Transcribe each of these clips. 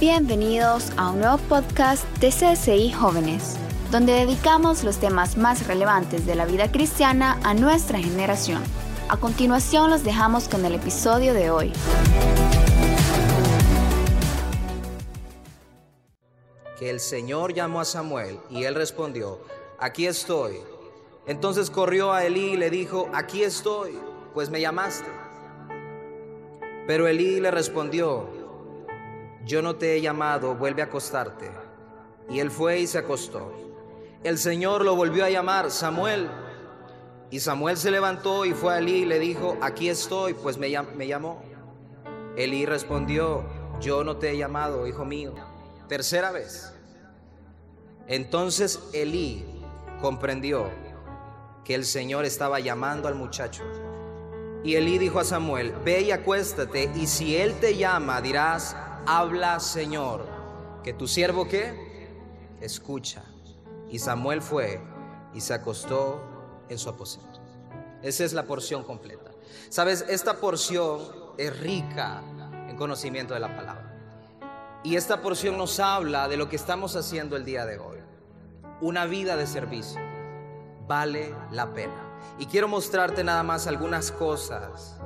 Bienvenidos a un nuevo podcast de CSI Jóvenes, donde dedicamos los temas más relevantes de la vida cristiana a nuestra generación. A continuación los dejamos con el episodio de hoy. Que el Señor llamó a Samuel y él respondió, aquí estoy. Entonces corrió a Elí y le dijo, aquí estoy, pues me llamaste. Pero Elí le respondió, yo no te he llamado, vuelve a acostarte. Y él fue y se acostó. El Señor lo volvió a llamar, Samuel. Y Samuel se levantó y fue a Elí y le dijo, aquí estoy, pues me, llamó. Elí respondió, yo no te he llamado, hijo mío. Tercera vez. Entonces Elí comprendió que el Señor estaba llamando al muchacho. Y Elí dijo a Samuel, ve y acuéstate, y si él te llama, dirás, habla Señor, que tu siervo que escucha. Y Samuel fue y se acostó en su aposento. Esa es la porción completa. Sabes, esta porción es rica en conocimiento de la palabra. Y esta porción nos habla de lo que estamos haciendo el día de hoy. Una vida de servicio. Vale la pena. Y quiero mostrarte nada más algunas cosas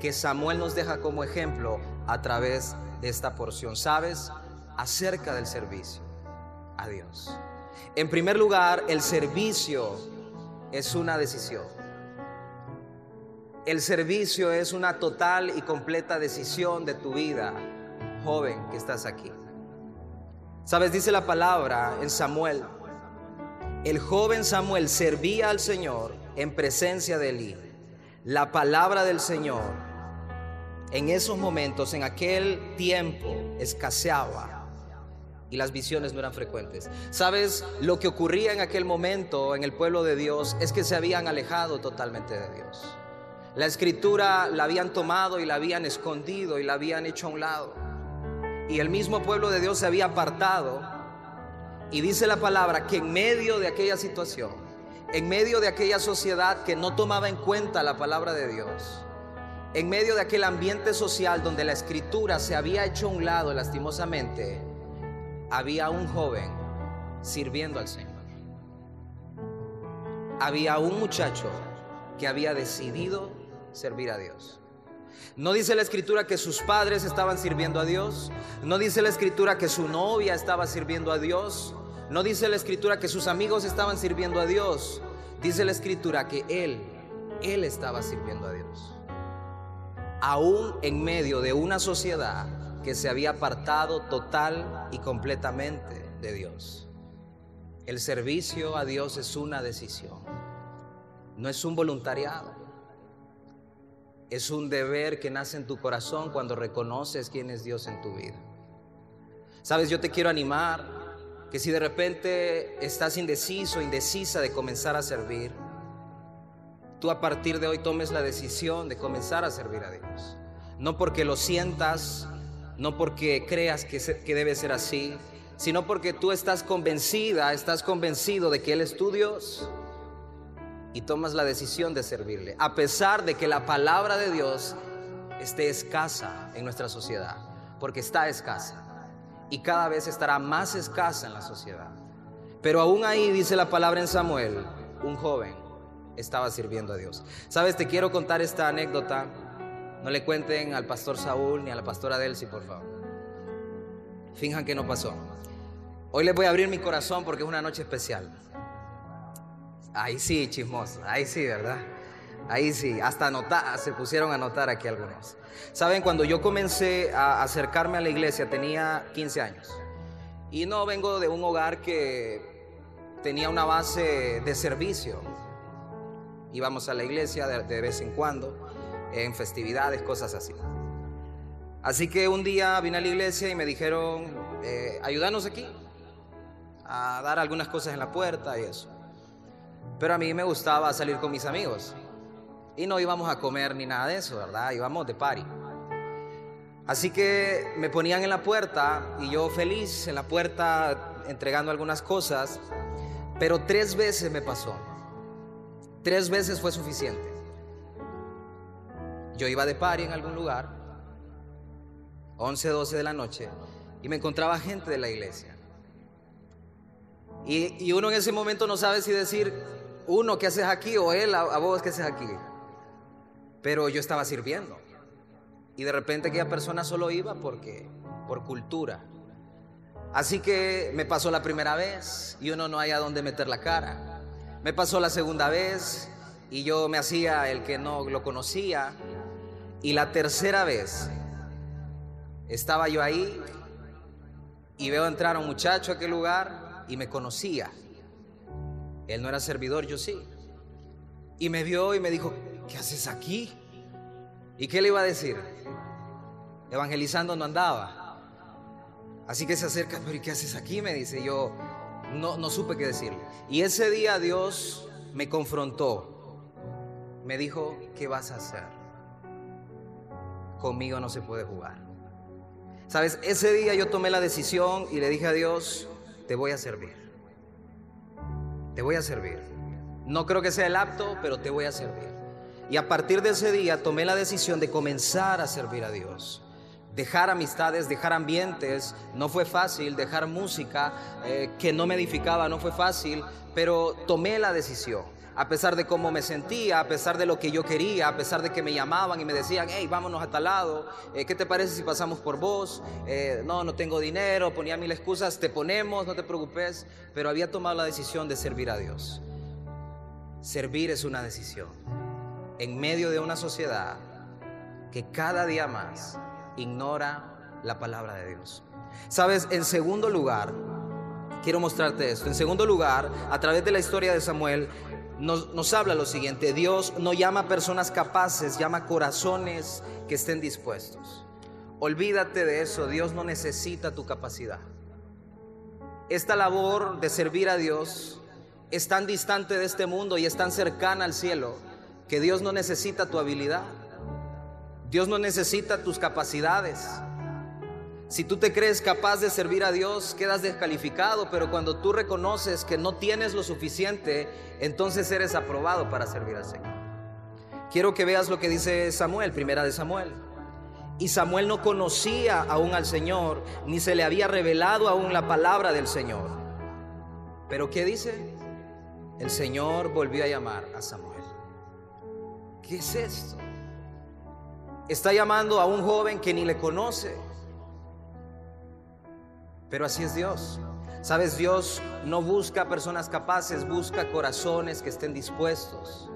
que Samuel nos deja como ejemplo a través de esta porción. ¿Sabes? Acerca del servicio a Dios. En primer lugar, el servicio es una decisión. El servicio es una total y completa decisión de tu vida, joven que estás aquí. Sabes, dice la palabra en Samuel, el joven Samuel servía al Señor en presencia de Elí. La palabra del Señor en esos momentos, en aquel tiempo, escaseaba y las visiones no eran frecuentes. ¿Sabes? Lo que ocurría en aquel momento en el pueblo de Dios es que se habían alejado totalmente de Dios. La escritura la habían tomado y la habían escondido y la habían hecho a un lado. Y el mismo pueblo de Dios se había apartado. Y dice la palabra que en medio de aquella situación, en medio de aquella sociedad que no tomaba en cuenta la palabra de Dios, en medio de aquel ambiente social donde la escritura se había hecho a un lado lastimosamente, había un joven sirviendo al Señor. Había un muchacho que había decidido servir a Dios. No dice la escritura que sus padres estaban sirviendo a Dios. No dice la escritura que su novia estaba sirviendo a Dios. No dice la escritura que sus amigos estaban sirviendo a Dios. Dice la escritura que él, él estaba sirviendo a Dios aún en medio de una sociedad que se había apartado total y completamente de Dios. El servicio a Dios es una decisión, no es un voluntariado, es un deber que nace en tu corazón cuando reconoces quién es Dios en tu vida. Sabes, yo te quiero animar que si de repente estás indeciso, indecisa de comenzar a servir, tú a partir de hoy tomes la decisión de comenzar a servir a Dios. No porque lo sientas, no porque creas que, que debe ser así, sino porque tú estás convencida, estás convencido de que Él es tu Dios y tomas la decisión de servirle, a pesar de que la palabra de Dios esté escasa en nuestra sociedad, porque está escasa y cada vez estará más escasa en la sociedad. Pero aún ahí dice la palabra en Samuel, un joven estaba sirviendo a Dios. Sabes, te quiero contar esta anécdota. No le cuenten al pastor Saúl ni a la pastora Delcy, por favor. Finjan que no pasó. Hoy les voy a abrir mi corazón porque es una noche especial. Ahí sí, chismoso. Ahí sí, ¿verdad? Ahí sí. Hasta anotar, se pusieron a anotar aquí algunos. Saben, cuando yo comencé a acercarme a la iglesia tenía 15 años. Y no vengo de un hogar que tenía una base de servicio íbamos a la iglesia de, vez en cuando, en festividades, cosas así. Así que un día vine a la iglesia y me dijeron, eh, ayúdanos aquí a dar algunas cosas en la puerta y eso. Pero a mí me gustaba salir con mis amigos y no íbamos a comer ni nada de eso, ¿verdad? Íbamos de party. Así que me ponían en la puerta y yo feliz en la puerta entregando algunas cosas, pero tres veces me pasó Tres veces fue suficiente. Yo iba de party en algún lugar, 11, 12 de la noche, y me encontraba gente de la iglesia. Y, uno en ese momento no sabe si decir, uno, ¿qué haces aquí? O él, a, a vos, ¿qué haces aquí? Pero yo estaba sirviendo. Y de repente aquella persona solo iba porque, por cultura. Así que me pasó la primera vez y uno no haya dónde meter la cara. Me pasó la segunda vez y yo me hacía el que no lo conocía. Y la tercera vez estaba yo ahí y veo entrar a un muchacho a aquel lugar y me conocía. Él no era servidor, yo sí. Y me vio y me dijo, ¿qué haces aquí? ¿Y qué le iba a decir? Evangelizando no andaba. Así que se acerca, pero ¿y qué haces aquí? Me dice, yo no, no supe qué decirle. Y ese día Dios me confrontó. Me dijo, ¿qué vas a hacer? Conmigo no se puede jugar. Sabes, ese día yo tomé la decisión y le dije a Dios, te voy a servir. Te voy a servir. No creo que sea el apto, pero te voy a servir. Y a partir de ese día tomé la decisión de comenzar a servir a Dios. Dejar amistades, dejar ambientes, no fue fácil, dejar música eh, que no me edificaba, no fue fácil, pero tomé la decisión. A pesar de cómo me sentía, a pesar de lo que yo quería, a pesar de que me llamaban y me decían, hey, vámonos a tal lado, eh, ¿qué te parece si pasamos por vos? Eh, no, no tengo dinero, ponía mil excusas, te ponemos, no te preocupes, pero había tomado la decisión de servir a Dios. Servir es una decisión en medio de una sociedad que cada día más ignora la palabra de Dios. Sabes, en segundo lugar, quiero mostrarte esto. En segundo lugar, a través de la historia de Samuel, nos, nos, habla lo siguiente, Dios no llama personas capaces, llama corazones que estén dispuestos. Olvídate de eso, Dios no necesita tu capacidad. Esta labor de servir a Dios es tan distante de este mundo y es tan cercana al cielo que Dios no necesita tu habilidad. Dios no necesita tus capacidades. Si tú te crees capaz de servir a Dios, quedas descalificado, pero cuando tú reconoces que no tienes lo suficiente, entonces eres aprobado para servir al Señor. Quiero que veas lo que dice Samuel, primera de Samuel. Y Samuel no conocía aún al Señor, ni se le había revelado aún la palabra del Señor. Pero ¿qué dice? El Señor volvió a llamar a Samuel. ¿Qué es esto? Está llamando a un joven que ni le conoce. Pero así es Dios. Sabes, Dios no busca personas capaces, busca corazones que estén dispuestos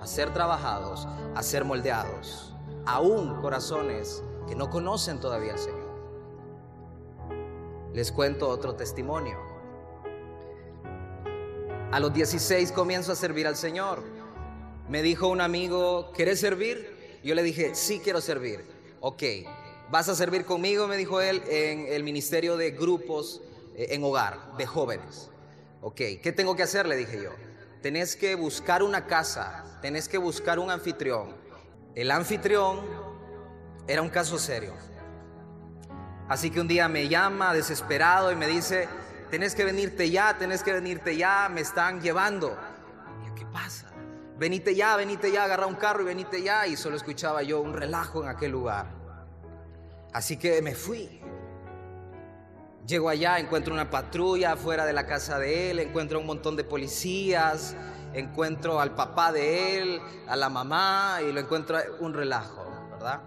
a ser trabajados, a ser moldeados. Aún corazones que no conocen todavía al Señor. Les cuento otro testimonio. A los 16 comienzo a servir al Señor. Me dijo un amigo, ¿quieres servir? Yo le dije, sí quiero servir. Ok, vas a servir conmigo, me dijo él, en el ministerio de grupos eh, en hogar, de jóvenes. Ok, ¿qué tengo que hacer? Le dije yo. Tenés que buscar una casa, tenés que buscar un anfitrión. El anfitrión era un caso serio. Así que un día me llama desesperado y me dice, tenés que venirte ya, tenés que venirte ya, me están llevando. ¿qué pasa? Venite ya, venite ya, agarra un carro y venite ya. Y solo escuchaba yo un relajo en aquel lugar. Así que me fui. Llego allá, encuentro una patrulla fuera de la casa de él, encuentro un montón de policías, encuentro al papá de él, a la mamá y lo encuentro un relajo, ¿verdad?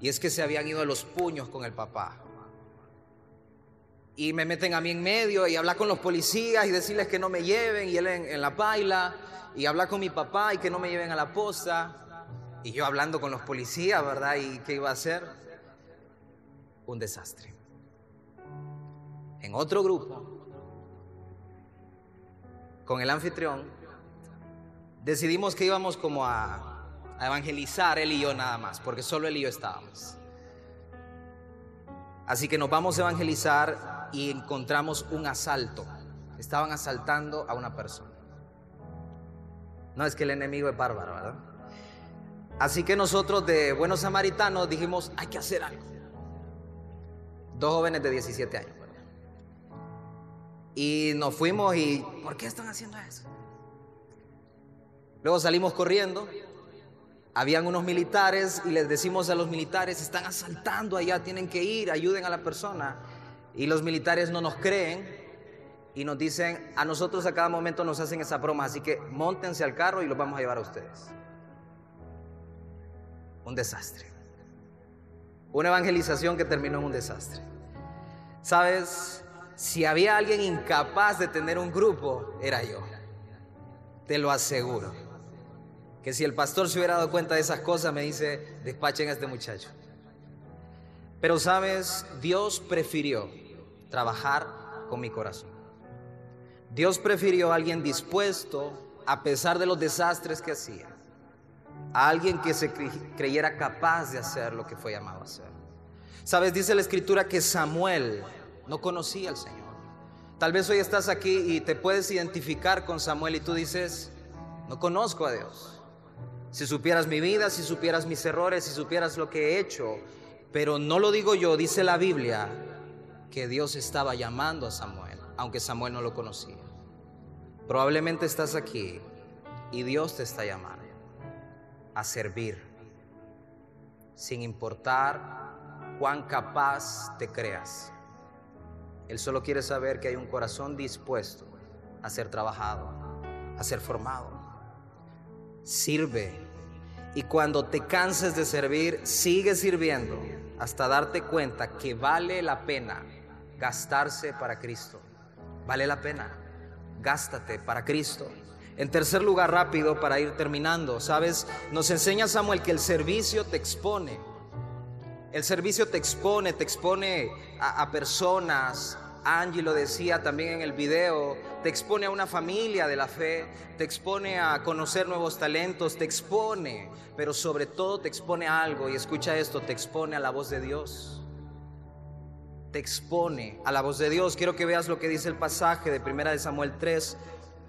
Y es que se habían ido los puños con el papá. Y me meten a mí en medio y hablar con los policías y decirles que no me lleven y él en, en la baila y hablar con mi papá y que no me lleven a la posta. Y yo hablando con los policías, ¿verdad? ¿Y qué iba a hacer? Un desastre. En otro grupo, con el anfitrión, decidimos que íbamos como a, a evangelizar él y yo nada más, porque solo él y yo estábamos. Así que nos vamos a evangelizar y encontramos un asalto. Estaban asaltando a una persona. No es que el enemigo es bárbaro, ¿verdad? Así que nosotros de buenos samaritanos dijimos, hay que hacer algo. Dos jóvenes de 17 años. Y nos fuimos y, ¿por qué están haciendo eso? Luego salimos corriendo. Habían unos militares y les decimos a los militares, están asaltando allá, tienen que ir, ayuden a la persona. Y los militares no nos creen y nos dicen, a nosotros a cada momento nos hacen esa broma, así que montense al carro y los vamos a llevar a ustedes. Un desastre. Una evangelización que terminó en un desastre. Sabes, si había alguien incapaz de tener un grupo, era yo. Te lo aseguro. Que si el pastor se hubiera dado cuenta de esas cosas, me dice, despachen a este muchacho. Pero sabes, Dios prefirió trabajar con mi corazón. Dios prefirió a alguien dispuesto, a pesar de los desastres que hacía, a alguien que se creyera capaz de hacer lo que fue llamado a hacer. Sabes, dice la escritura que Samuel no conocía al Señor. Tal vez hoy estás aquí y te puedes identificar con Samuel y tú dices, no conozco a Dios. Si supieras mi vida, si supieras mis errores, si supieras lo que he hecho, pero no lo digo yo, dice la Biblia que Dios estaba llamando a Samuel, aunque Samuel no lo conocía. Probablemente estás aquí y Dios te está llamando a servir, sin importar cuán capaz te creas. Él solo quiere saber que hay un corazón dispuesto a ser trabajado, a ser formado. Sirve. Y cuando te canses de servir, sigue sirviendo hasta darte cuenta que vale la pena gastarse para Cristo. Vale la pena. Gástate para Cristo. En tercer lugar, rápido para ir terminando, ¿sabes? Nos enseña Samuel que el servicio te expone. El servicio te expone, te expone a, personas. Angie lo decía también en el video, te expone a una familia de la fe, te expone a conocer nuevos talentos, te expone, pero sobre todo te expone a algo, y escucha esto, te expone a la voz de Dios. Te expone a la voz de Dios. Quiero que veas lo que dice el pasaje de 1 de Samuel 3,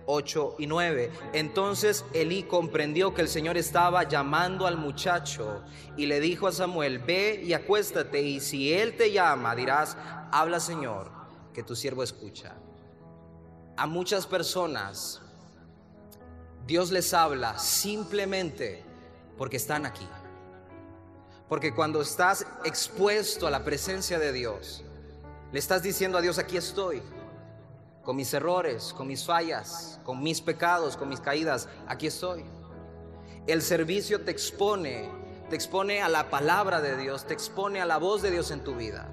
8 y 9. Entonces Elí comprendió que el Señor estaba llamando al muchacho y le dijo a Samuel, ve y acuéstate y si él te llama dirás, habla Señor, que tu siervo escucha. A muchas personas Dios les habla simplemente porque están aquí. Porque cuando estás expuesto a la presencia de Dios, le estás diciendo a Dios, aquí estoy con mis errores, con mis fallas, con mis pecados, con mis caídas, aquí estoy. El servicio te expone, te expone a la palabra de Dios, te expone a la voz de Dios en tu vida.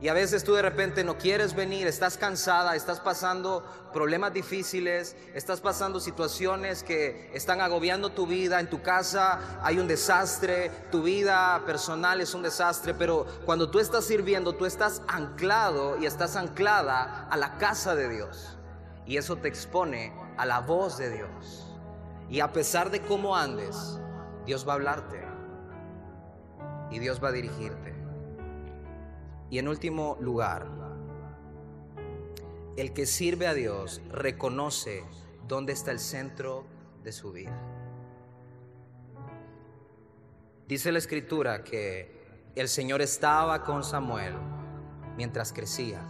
Y a veces tú de repente no quieres venir, estás cansada, estás pasando problemas difíciles, estás pasando situaciones que están agobiando tu vida, en tu casa hay un desastre, tu vida personal es un desastre, pero cuando tú estás sirviendo, tú estás anclado y estás anclada a la casa de Dios. Y eso te expone a la voz de Dios. Y a pesar de cómo andes, Dios va a hablarte y Dios va a dirigirte. Y en último lugar, el que sirve a Dios reconoce dónde está el centro de su vida. Dice la escritura que el Señor estaba con Samuel mientras crecía.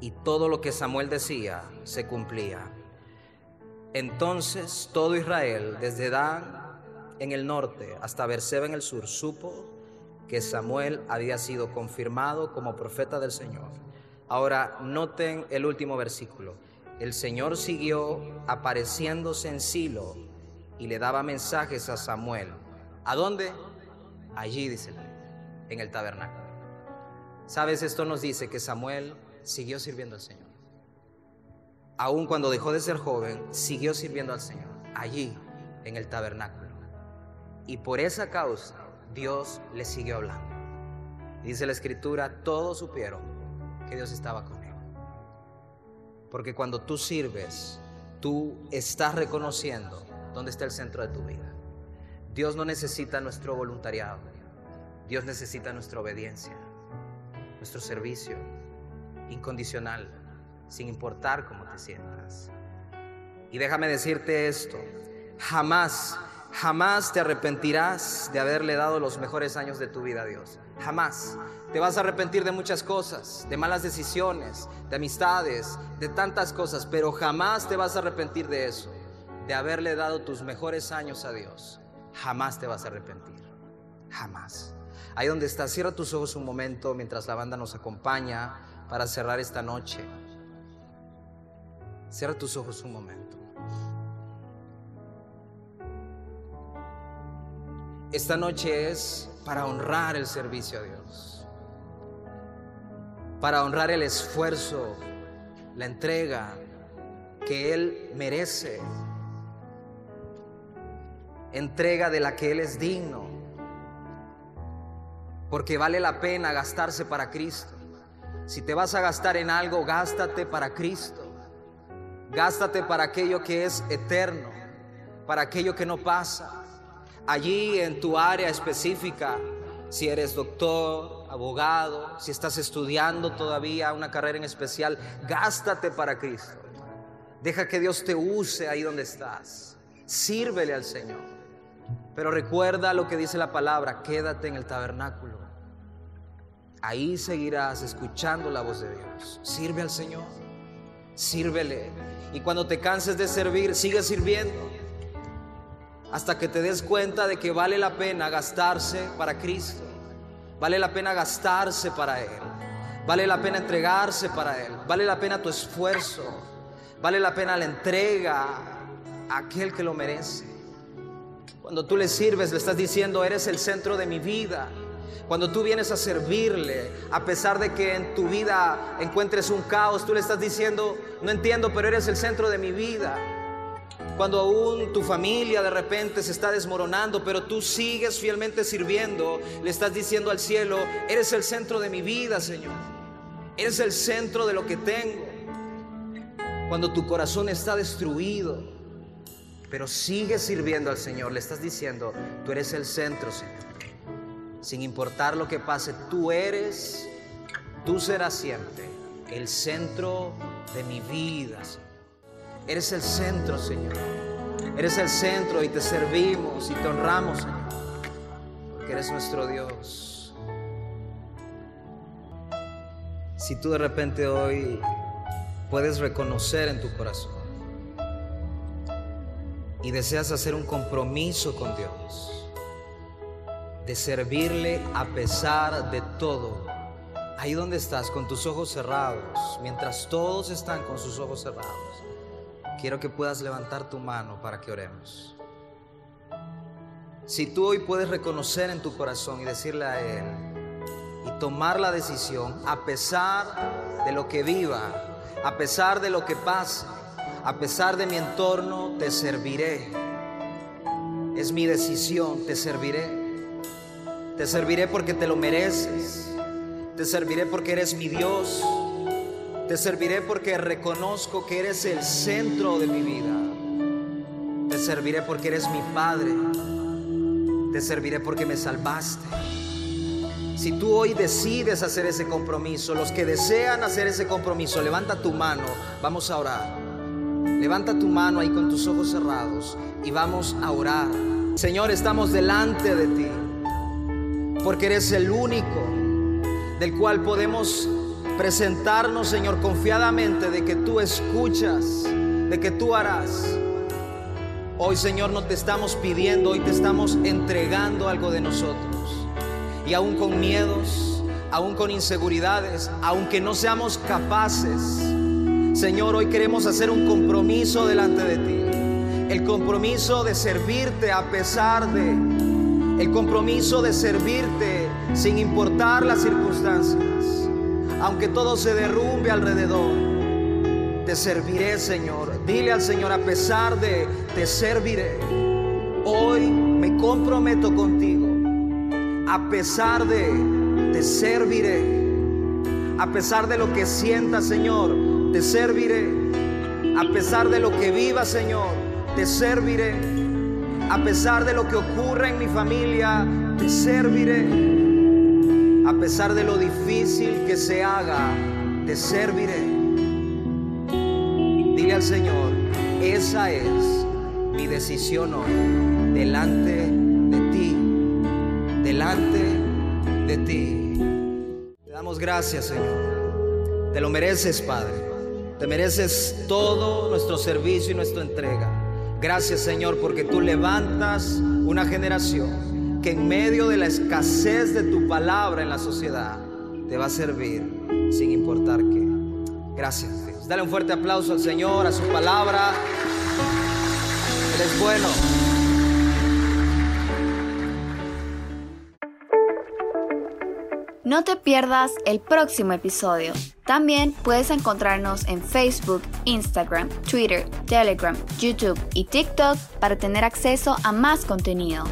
Y todo lo que Samuel decía se cumplía. Entonces todo Israel, desde Dan en el norte hasta Berseba en el sur, supo que Samuel había sido confirmado como profeta del Señor. Ahora noten el último versículo. El Señor siguió apareciéndose en Silo y le daba mensajes a Samuel. ¿A dónde? Allí, dice en el tabernáculo. ¿Sabes? Esto nos dice que Samuel siguió sirviendo al Señor. Aun cuando dejó de ser joven, siguió sirviendo al Señor, allí, en el tabernáculo. Y por esa causa, Dios le siguió hablando. dice la escritura, todos supieron que Dios estaba con él. Porque cuando tú sirves, tú estás reconociendo dónde está el centro de tu vida. Dios no necesita nuestro voluntariado. Dios necesita nuestra obediencia, nuestro servicio incondicional, sin importar cómo te sientas. Y déjame decirte esto, jamás Jamás te arrepentirás de haberle dado los mejores años de tu vida a Dios. Jamás. Te vas a arrepentir de muchas cosas, de malas decisiones, de amistades, de tantas cosas, pero jamás te vas a arrepentir de eso, de haberle dado tus mejores años a Dios. Jamás te vas a arrepentir. Jamás. Ahí donde estás, cierra tus ojos un momento mientras la banda nos acompaña para cerrar esta noche. Cierra tus ojos un momento. Esta noche es para honrar el servicio a Dios, para honrar el esfuerzo, la entrega que Él merece, entrega de la que Él es digno, porque vale la pena gastarse para Cristo. Si te vas a gastar en algo, gástate para Cristo. Gástate para aquello que es eterno, para aquello que no pasa. Allí en tu área específica, si eres doctor, abogado, si estás estudiando todavía una carrera en especial, gástate para Cristo. Deja que Dios te use ahí donde estás. Sírvele al Señor. Pero recuerda lo que dice la palabra, quédate en el tabernáculo. Ahí seguirás escuchando la voz de Dios. Sirve al Señor. Sírvele. Y cuando te canses de servir, sigue sirviendo. Hasta que te des cuenta de que vale la pena gastarse para Cristo. Vale la pena gastarse para Él. Vale la pena entregarse para Él. Vale la pena tu esfuerzo. Vale la pena la entrega a aquel que lo merece. Cuando tú le sirves, le estás diciendo, eres el centro de mi vida. Cuando tú vienes a servirle, a pesar de que en tu vida encuentres un caos, tú le estás diciendo, no entiendo, pero eres el centro de mi vida. Cuando aún tu familia de repente se está desmoronando, pero tú sigues fielmente sirviendo, le estás diciendo al cielo, eres el centro de mi vida, Señor. Eres el centro de lo que tengo. Cuando tu corazón está destruido, pero sigues sirviendo al Señor, le estás diciendo, tú eres el centro, Señor sin importar lo que pase, tú eres, tú serás siempre el centro de mi vida. Eres el centro, Señor. Eres el centro y te servimos y te honramos, Señor, porque eres nuestro Dios. Si tú de repente hoy puedes reconocer en tu corazón y deseas hacer un compromiso con Dios, de servirle a pesar de todo. Ahí donde estás, con tus ojos cerrados, mientras todos están con sus ojos cerrados, quiero que puedas levantar tu mano para que oremos. Si tú hoy puedes reconocer en tu corazón y decirle a Él y tomar la decisión, a pesar de lo que viva, a pesar de lo que pase, a pesar de mi entorno, te serviré. Es mi decisión, te serviré. Te serviré porque te lo mereces. Te serviré porque eres mi Dios. Te serviré porque reconozco que eres el centro de mi vida. Te serviré porque eres mi Padre. Te serviré porque me salvaste. Si tú hoy decides hacer ese compromiso, los que desean hacer ese compromiso, levanta tu mano, vamos a orar. Levanta tu mano ahí con tus ojos cerrados y vamos a orar. Señor, estamos delante de ti porque eres el único del cual podemos presentarnos, Señor, confiadamente de que tú escuchas, de que tú harás. Hoy, Señor, no te estamos pidiendo, hoy te estamos entregando algo de nosotros. Y aún con miedos, aún con inseguridades, aunque no seamos capaces, Señor, hoy queremos hacer un compromiso delante de ti. El compromiso de servirte a pesar de el compromiso de servirte sin importar las circunstancias, aunque todo se derrumbe alrededor. Te serviré, Señor. Dile al Señor, a pesar de, te serviré. Hoy me comprometo contigo. A pesar de, te serviré. A pesar de lo que sienta, Señor, te serviré. A pesar de lo que viva, Señor, te serviré. A pesar de lo que ocurra en mi familia, te serviré. A pesar de lo difícil que se haga, te serviré. Dile al Señor, esa es mi decisión hoy, delante de ti, delante de ti. Te damos gracias, Señor. Te lo mereces, Padre. Te mereces todo nuestro servicio y nuestra entrega. Gracias Señor porque tú levantas una generación que en medio de la escasez de tu palabra en la sociedad te va a servir sin importar qué. Gracias Dios. Dale un fuerte aplauso al Señor, a su palabra. Él es bueno. No te pierdas el próximo episodio. También puedes encontrarnos en Facebook, Instagram, Twitter, Telegram, YouTube y TikTok para tener acceso a más contenido.